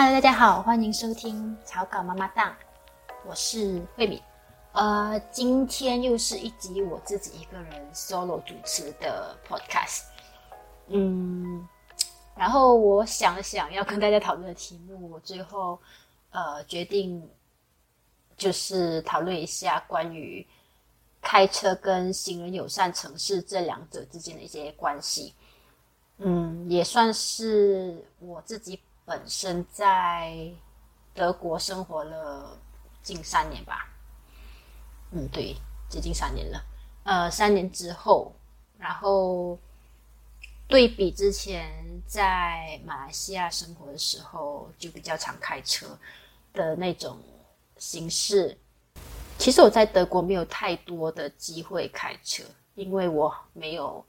Hello，大家好，欢迎收听草稿妈妈档，我是慧敏。呃，今天又是一集我自己一个人 solo 主持的 podcast。嗯，然后我想了想要跟大家讨论的题目，我最后呃决定就是讨论一下关于开车跟行人友善城市这两者之间的一些关系。嗯，也算是我自己。本身在德国生活了近三年吧，嗯，对，接近三年了。呃，三年之后，然后对比之前在马来西亚生活的时候，就比较常开车的那种形式。其实我在德国没有太多的机会开车，因为我没有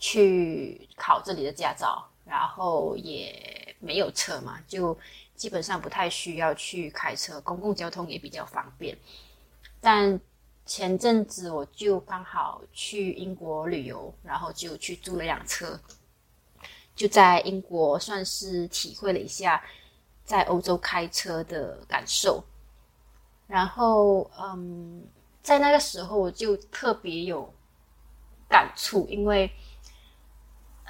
去考这里的驾照。然后也没有车嘛，就基本上不太需要去开车，公共交通也比较方便。但前阵子我就刚好去英国旅游，然后就去租了辆车，就在英国算是体会了一下在欧洲开车的感受。然后，嗯，在那个时候我就特别有感触，因为。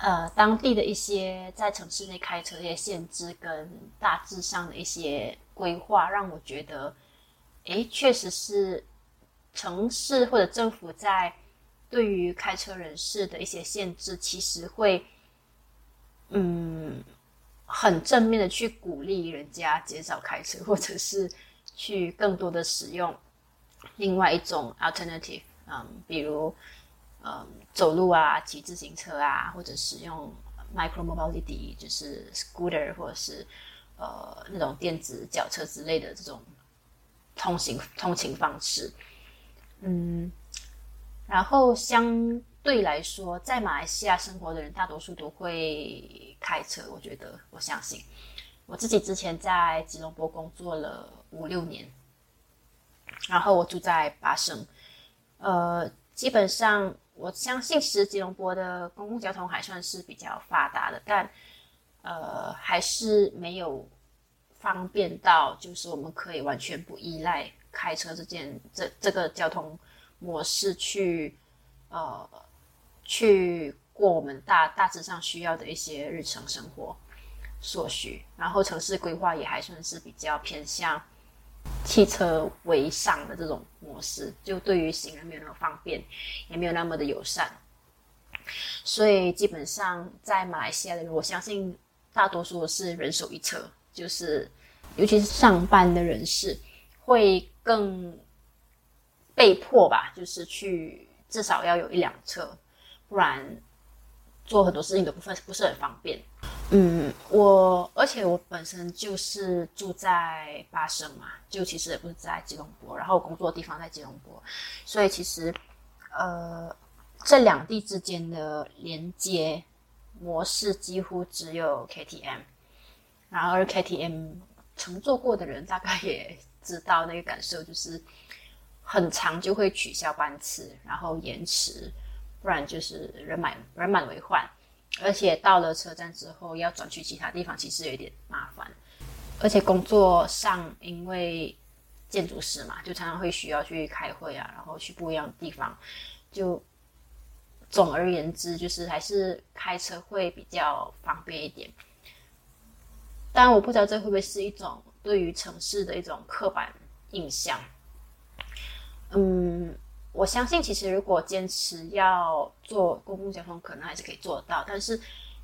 呃，当地的一些在城市内开车的一些限制跟大致上的一些规划，让我觉得，诶，确实是城市或者政府在对于开车人士的一些限制，其实会，嗯，很正面的去鼓励人家减少开车，或者是去更多的使用另外一种 alternative，嗯，比如。嗯，走路啊，骑自行车啊，或者使用 micro mobility，就是 scooter 或者是呃那种电子脚车之类的这种通行通勤方式。嗯，然后相对来说，在马来西亚生活的人大多数都会开车。我觉得，我相信我自己之前在吉隆坡工作了五六年，然后我住在巴生，呃，基本上。我相信，其实吉隆坡的公共交通还算是比较发达的，但呃，还是没有方便到，就是我们可以完全不依赖开车这件这这个交通模式去呃去过我们大大致上需要的一些日常生活所需。然后城市规划也还算是比较偏向汽车为上的这种。模式就对于行人没有那么方便，也没有那么的友善，所以基本上在马来西亚的人，我相信大多数是人手一车，就是尤其是上班的人士会更被迫吧，就是去至少要有一辆车，不然做很多事情都不分不是很方便。嗯，我而且我本身就是住在巴生嘛，就其实也不是在吉隆坡，然后工作的地方在吉隆坡，所以其实呃这两地之间的连接模式几乎只有 KTM，然而 KTM 乘坐过的人大概也知道那个感受，就是很长就会取消班次，然后延迟，不然就是人满人满为患。而且到了车站之后，要转去其他地方，其实有点麻烦。而且工作上，因为建筑师嘛，就常常会需要去开会啊，然后去不一样的地方。就总而言之，就是还是开车会比较方便一点。当然，我不知道这会不会是一种对于城市的一种刻板印象。嗯。我相信，其实如果坚持要做公共交通，可能还是可以做到。但是，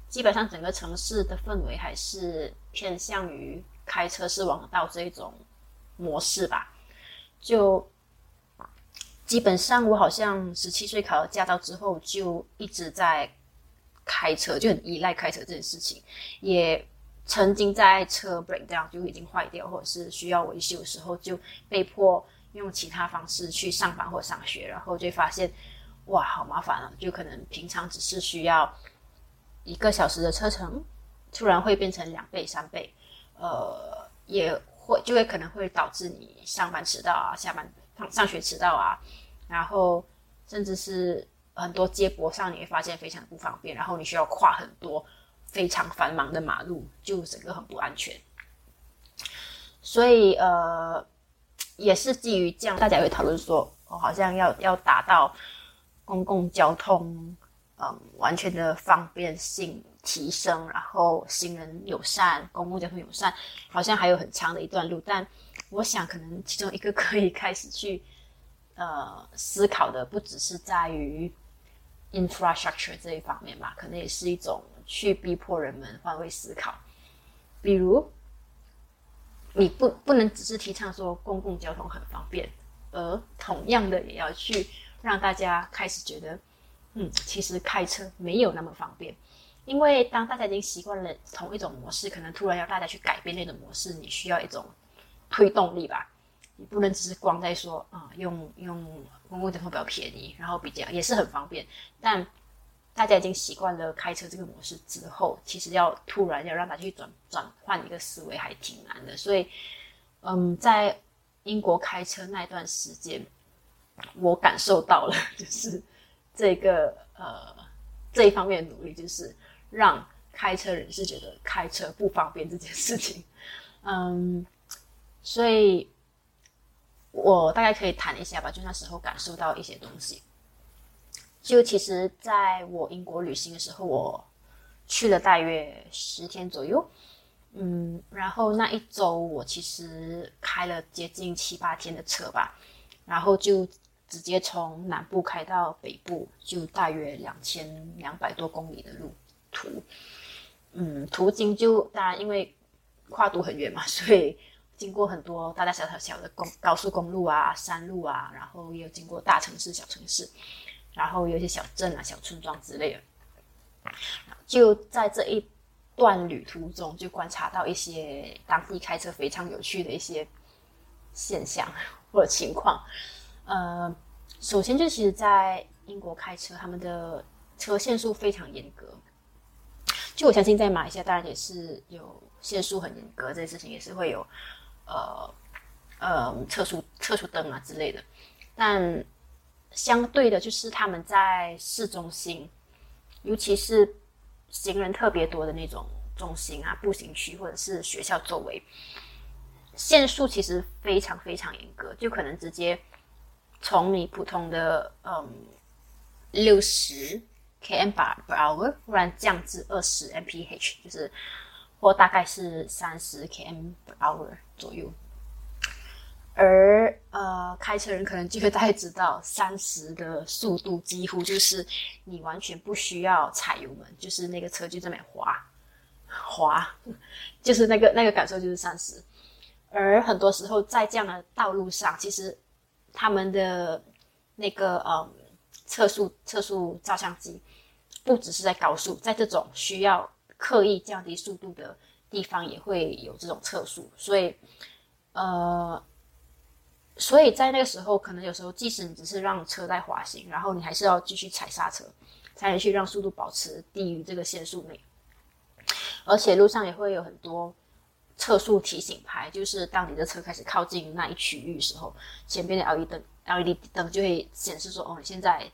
基本上整个城市的氛围还是偏向于开车是王道这一种模式吧。就基本上，我好像十七岁考了驾照之后，就一直在开车，就很依赖开车这件事情。也曾经在车 break 这样就已经坏掉，或者是需要维修的时候，就被迫。用其他方式去上班或上学，然后就发现，哇，好麻烦啊！就可能平常只是需要一个小时的车程，突然会变成两倍、三倍，呃，也会就会可能会导致你上班迟到啊，下班上上学迟到啊，然后甚至是很多接驳上你会发现非常不方便，然后你需要跨很多非常繁忙的马路，就整个很不安全。所以呃，也是基于这样，大家会讨论说，哦，好像要要达到公共交通嗯完全的方便性提升，然后行人友善、公共交通友善，好像还有很长的一段路。但我想，可能其中一个可以开始去呃思考的，不只是在于 infrastructure 这一方面吧，可能也是一种去逼迫人们换位思考，比如。你不不能只是提倡说公共交通很方便，而同样的也要去让大家开始觉得，嗯，其实开车没有那么方便。因为当大家已经习惯了同一种模式，可能突然要大家去改变那种模式，你需要一种推动力吧。你不能只是光在说啊，用用公共交通比较便宜，然后比较也是很方便，但。大家已经习惯了开车这个模式之后，其实要突然要让他去转转换一个思维还挺难的。所以，嗯，在英国开车那段时间，我感受到了，就是这个呃这一方面的努力，就是让开车人士觉得开车不方便这件事情。嗯，所以我大概可以谈一下吧，就那时候感受到一些东西。就其实，在我英国旅行的时候，我去了大约十天左右，嗯，然后那一周我其实开了接近七八天的车吧，然后就直接从南部开到北部，就大约两千两百多公里的路途，嗯，途经就当然因为跨度很远嘛，所以经过很多大大小小小的公高速公路啊、山路啊，然后也有经过大城市、小城市。然后有些小镇啊、小村庄之类的，就在这一段旅途中，就观察到一些当地开车非常有趣的一些现象或者情况。呃，首先就其实，在英国开车，他们的车限速非常严格。就我相信，在马来西亚当然也是有限速很严格这件事情，也是会有呃呃测速测速灯啊之类的，但。相对的，就是他们在市中心，尤其是行人特别多的那种中心啊、步行区或者是学校周围，限速其实非常非常严格，就可能直接从你普通的嗯六十 km per hour 忽然降至二十 mph，就是或大概是三十 km per hour 左右。而呃，开车人可能就会大概知道，三十的速度几乎就是你完全不需要踩油门，就是那个车就这么滑，滑，就是那个那个感受就是三十。而很多时候在这样的道路上，其实他们的那个呃测速测速照相机，不只是在高速，在这种需要刻意降低速度的地方也会有这种测速，所以呃。所以在那个时候，可能有时候，即使你只是让车在滑行，然后你还是要继续踩刹车，才能去让速度保持低于这个限速内。而且路上也会有很多测速提醒牌，就是当你的车开始靠近那一区域时候，前边的 LED 灯 LED 灯就会显示说：“哦，你现在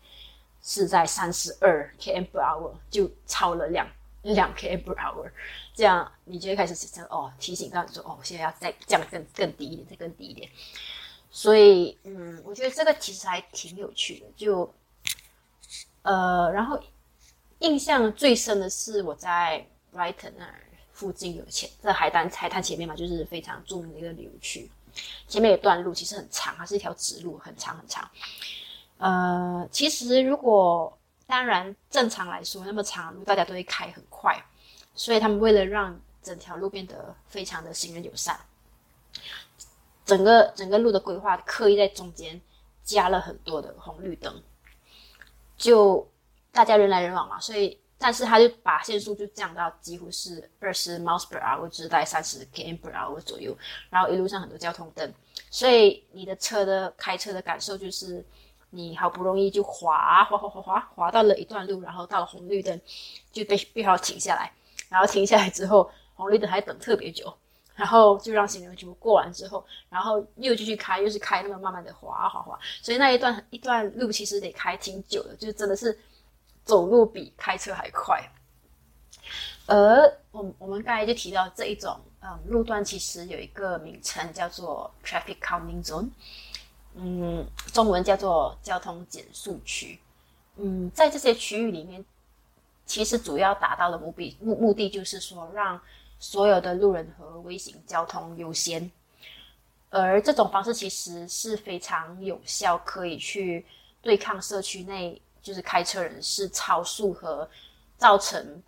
是在三十二 km/h，就超了两两 km/h，。”这样你就会开始想哦，提醒到你说：“哦，现在要再降更更低一点，再更低一点。”所以，嗯，我觉得这个其实还挺有趣的。就，呃，然后印象最深的是我在 Brighton 那儿附近有前在海滩海滩前面嘛，就是非常著名的一个旅游区。前面有段路其实很长，它是一条直路，很长很长。呃，其实如果当然正常来说，那么长路大家都会开很快，所以他们为了让整条路变得非常的行人友善。整个整个路的规划刻意在中间加了很多的红绿灯，就大家人来人往嘛，所以但是他就把限速就降到几乎是二十 miles per hour，就是在三十 km per hour 左右，然后一路上很多交通灯，所以你的车的开车的感受就是你好不容易就滑滑滑滑滑滑到了一段路，然后到了红绿灯就被必须要停下来，然后停下来之后红绿灯还等特别久。然后就让行人全部过完之后，然后又继续开，又是开那么慢慢的滑滑滑，所以那一段一段路其实得开挺久的，就真的是走路比开车还快。而我我们刚才就提到这一种嗯，路段其实有一个名称叫做 traffic calming zone，嗯，中文叫做交通减速区。嗯，在这些区域里面，其实主要达到的目的目目的就是说，让所有的路人和微型交通优先。而这种方式其实是非常有效，可以去对抗社区内就是开车人士超速和造成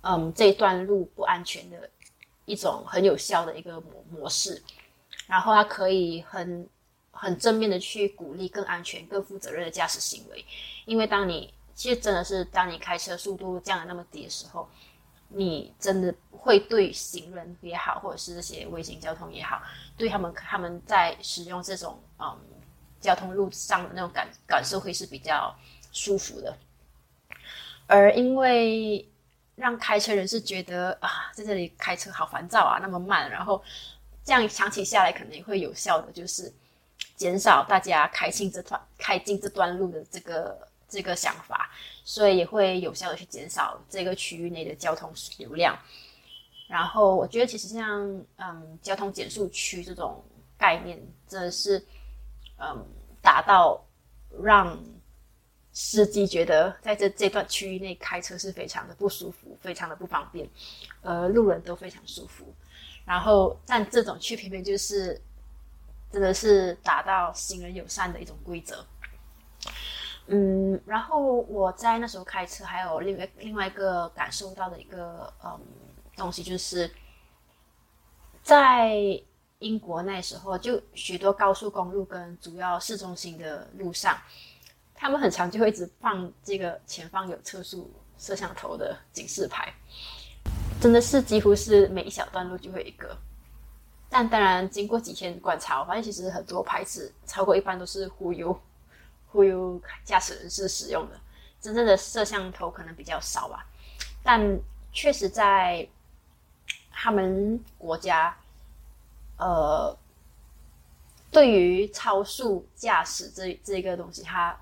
嗯这一段路不安全的一种很有效的一个模模式。然后它可以很很正面的去鼓励更安全、更负责任的驾驶行为。因为当你其实真的是当你开车速度降的那么低的时候，你真的会对行人也好，或者是这些微型交通也好，对他们他们在使用这种嗯交通路上的那种感感受会是比较舒服的。而因为让开车人是觉得啊，在这里开车好烦躁啊，那么慢，然后这样长期下来可能也会有效的就是减少大家开进这段开进这段路的这个。这个想法，所以也会有效的去减少这个区域内的交通流量。然后我觉得，其实像嗯交通减速区这种概念，真的是嗯达到让司机觉得在这这段区域内开车是非常的不舒服，非常的不方便，呃，路人都非常舒服。然后，但这种区偏偏就是真的是达到行人友善的一种规则。嗯，然后我在那时候开车，还有另外另外一个感受到的一个嗯东西，就是在英国那时候，就许多高速公路跟主要市中心的路上，他们很常就会一直放这个前方有测速摄像头的警示牌，真的是几乎是每一小段路就会一个。但当然，经过几天观察，我发现其实很多牌子超过一半都是忽悠。忽悠驾驶人士使用的真正的摄像头可能比较少吧，但确实在他们国家，呃，对于超速驾驶这这个东西，它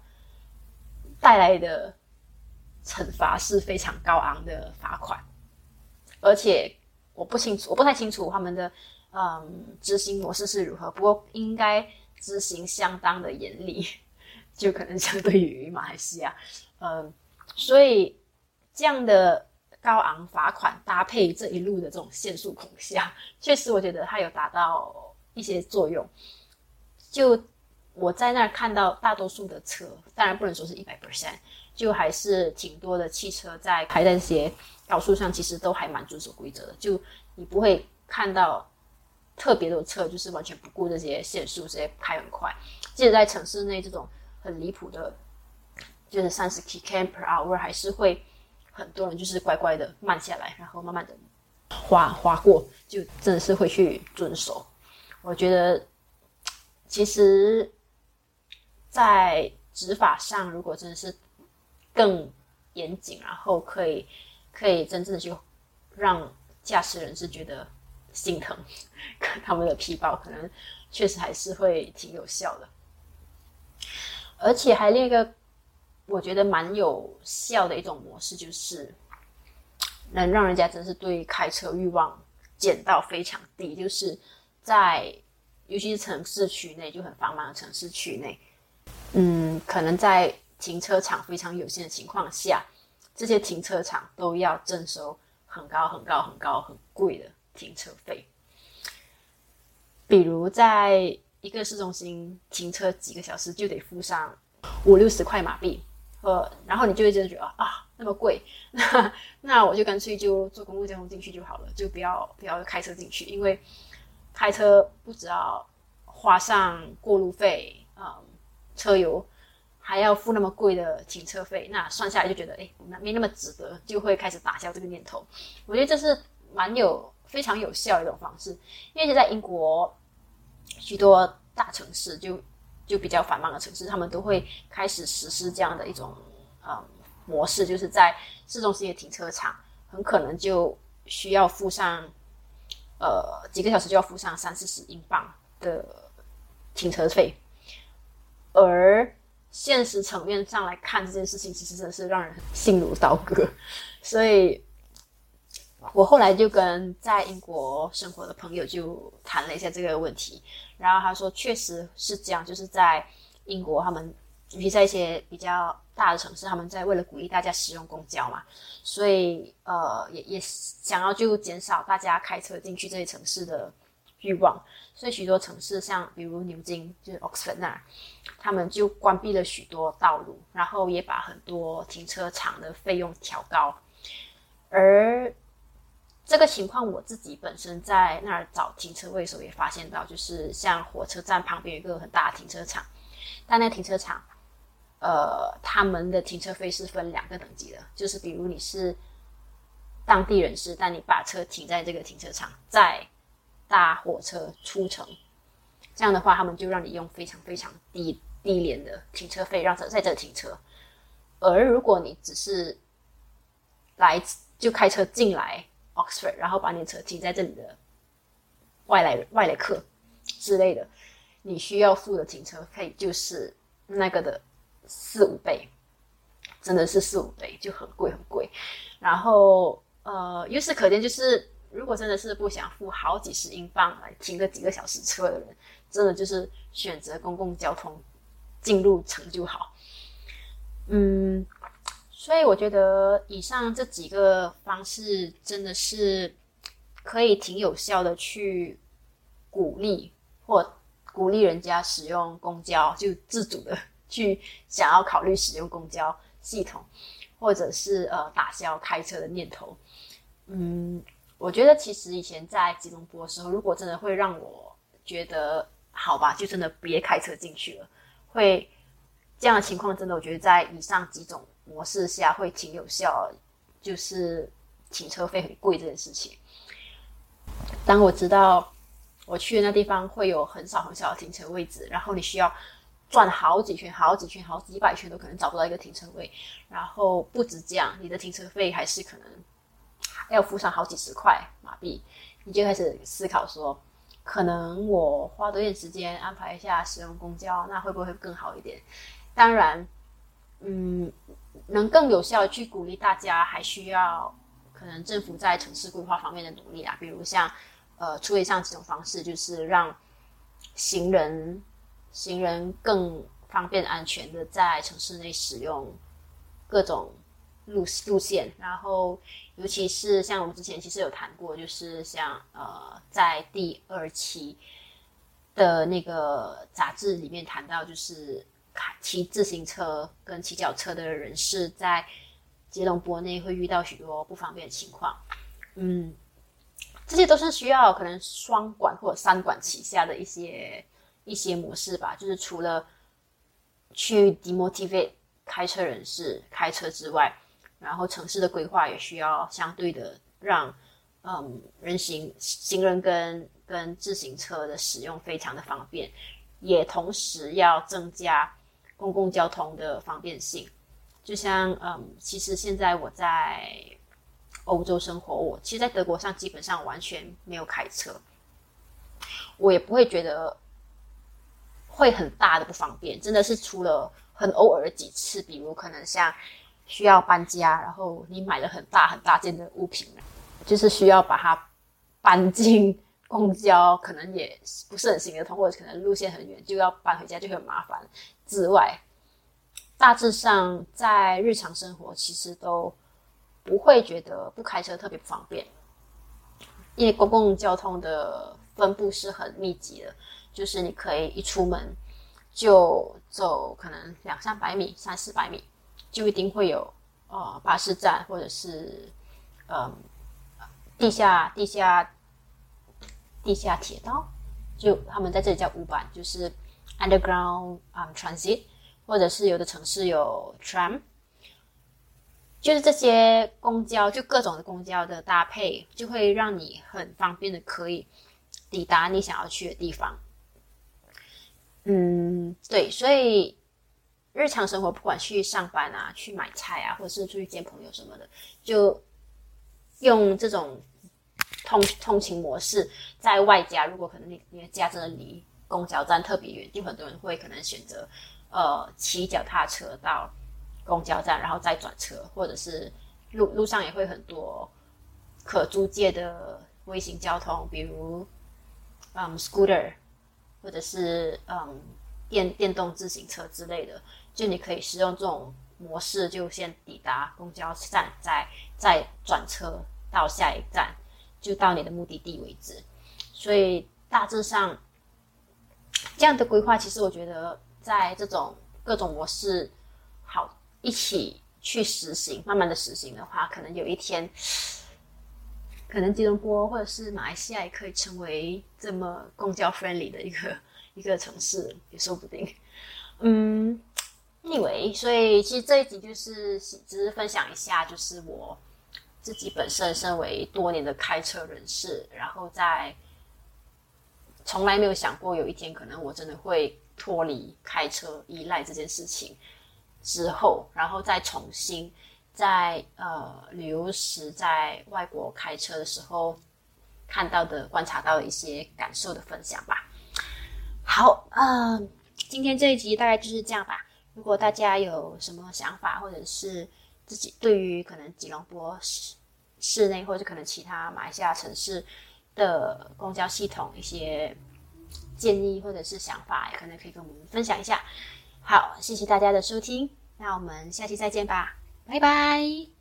带来的惩罚是非常高昂的罚款，而且我不清楚，我不太清楚他们的嗯执行模式是如何，不过应该执行相当的严厉。就可能相对于马来西亚，嗯，所以这样的高昂罚款搭配这一路的这种限速恐吓，确实我觉得它有达到一些作用。就我在那儿看到大多数的车，当然不能说是一百 percent，就还是挺多的汽车在开在这些高速上，其实都还蛮遵守规则的。就你不会看到特别多车就是完全不顾这些限速，直接开很快。即使在城市内这种。很离谱的，就是三十 km per hour，还是会很多人就是乖乖的慢下来，然后慢慢的滑滑过，就真的是会去遵守。我觉得其实，在执法上，如果真的是更严谨，然后可以可以真正的去让驾驶人是觉得心疼，他们的皮包可能确实还是会挺有效的。而且还另一个，我觉得蛮有效的一种模式，就是能让人家真是对开车欲望减到非常低。就是在尤其是城市区内就很繁忙的城市区内，嗯，可能在停车场非常有限的情况下，这些停车场都要征收很高很高很高很贵的停车费，比如在。一个市中心停车几个小时就得付上五六十块马币，呃，然后你就会真的觉得啊，那么贵，那那我就干脆就坐公共交通进去就好了，就不要不要开车进去，因为开车不只要花上过路费啊，车油还要付那么贵的停车费，那算下来就觉得哎，那没那么值得，就会开始打消这个念头。我觉得这是蛮有非常有效的一种方式，因为现在英国。许多大城市就就比较繁忙的城市，他们都会开始实施这样的一种呃模式，就是在市中心的停车场，很可能就需要付上呃几个小时就要付上三四十英镑的停车费。而现实层面上来看，这件事情其实真的是让人心如刀割。所以，我后来就跟在英国生活的朋友就谈了一下这个问题，然后他说确实是这样，就是在英国他们，尤其在一些比较大的城市，他们在为了鼓励大家使用公交嘛，所以呃也也想要就减少大家开车进去这些城市的欲望，所以许多城市像比如牛津就是 Oxford 那儿，他们就关闭了许多道路，然后也把很多停车场的费用调高，而这个情况我自己本身在那儿找停车位的时候也发现到，就是像火车站旁边有一个很大的停车场，但那停车场，呃，他们的停车费是分两个等级的，就是比如你是当地人士，但你把车停在这个停车场，再搭火车出城，这样的话，他们就让你用非常非常低低廉的停车费让在在这停车，而如果你只是来就开车进来。Oxford，然后把你车停在这里的外来外来客之类的，你需要付的停车费就是那个的四五倍，真的是四五倍，就很贵很贵。然后呃，由此可见，就是如果真的是不想付好几十英镑来停个几个小时车的人，真的就是选择公共交通进入城就好。嗯。所以我觉得以上这几个方式真的是可以挺有效的去鼓励或鼓励人家使用公交，就自主的 去想要考虑使用公交系统，或者是呃打消开车的念头。嗯，我觉得其实以前在吉隆坡的时候，如果真的会让我觉得好吧，就真的别开车进去了，会这样的情况真的，我觉得在以上几种。模式下会挺有效，就是停车费很贵这件事情。当我知道我去的那地方会有很少很少的停车位置，然后你需要转好几圈、好几圈、好几百圈都可能找不到一个停车位，然后不止这样，你的停车费还是可能要付上好几十块马币，你就开始思考说，可能我花多点时间安排一下使用公交，那会不会更好一点？当然，嗯。能更有效去鼓励大家，还需要可能政府在城市规划方面的努力啊，比如像呃，出以上几种方式，就是让行人行人更方便安全的在城市内使用各种路路线，然后尤其是像我们之前其实有谈过，就是像呃，在第二期的那个杂志里面谈到，就是。骑自行车跟骑脚车的人士在吉隆坡内会遇到许多不方便的情况，嗯，这些都是需要可能双管或者三管齐下的一些一些模式吧。就是除了去 demotivate 开车人士开车之外，然后城市的规划也需要相对的让嗯人行行人跟跟自行车的使用非常的方便，也同时要增加。公共交通的方便性，就像嗯，其实现在我在欧洲生活，我其实，在德国上基本上完全没有开车，我也不会觉得会很大的不方便。真的是除了很偶尔几次，比如可能像需要搬家，然后你买了很大很大件的物品，就是需要把它搬进公交，可能也不是很行得通，或者可能路线很远，就要搬回家就很麻烦。之外，大致上在日常生活其实都不会觉得不开车特别不方便，因为公共交通的分布是很密集的，就是你可以一出门就走可能两三百米、三四百米，就一定会有呃巴士站或者是嗯地下地下地下铁道，就他们在这里叫五板，就是。Underground um transit，或者是有的城市有 tram，就是这些公交，就各种的公交的搭配，就会让你很方便的可以抵达你想要去的地方。嗯，对，所以日常生活不管去上班啊、去买菜啊，或者是出去见朋友什么的，就用这种通通勤模式，在外加如果可能你你的家真的离。公交站特别远，就很多人会可能选择，呃，骑脚踏车到公交站，然后再转车，或者是路路上也会很多可租借的微型交通，比如嗯 scooter，或者是嗯电电动自行车之类的，就你可以使用这种模式，就先抵达公交站，再再转车到下一站，就到你的目的地为止。所以大致上这样的规划，其实我觉得在这种各种模式好一起。去实行，慢慢的实行的话，可能有一天，可能吉隆坡或者是马来西亚也可以成为这么公交 friendly 的一个一个城市，也说不定。嗯，anyway，所以其实这一集就是只是分享一下，就是我自己本身身为多年的开车人士，然后在从来没有想过有一天可能我真的会脱离开车依赖这件事情。之后，然后再重新在呃旅游时在外国开车的时候看到的、观察到的一些感受的分享吧。好，嗯，今天这一集大概就是这样吧。如果大家有什么想法，或者是自己对于可能吉隆坡市市内或者可能其他马来西亚城市的公交系统一些建议或者是想法，也可能可以跟我们分享一下。好，谢谢大家的收听，那我们下期再见吧，拜拜。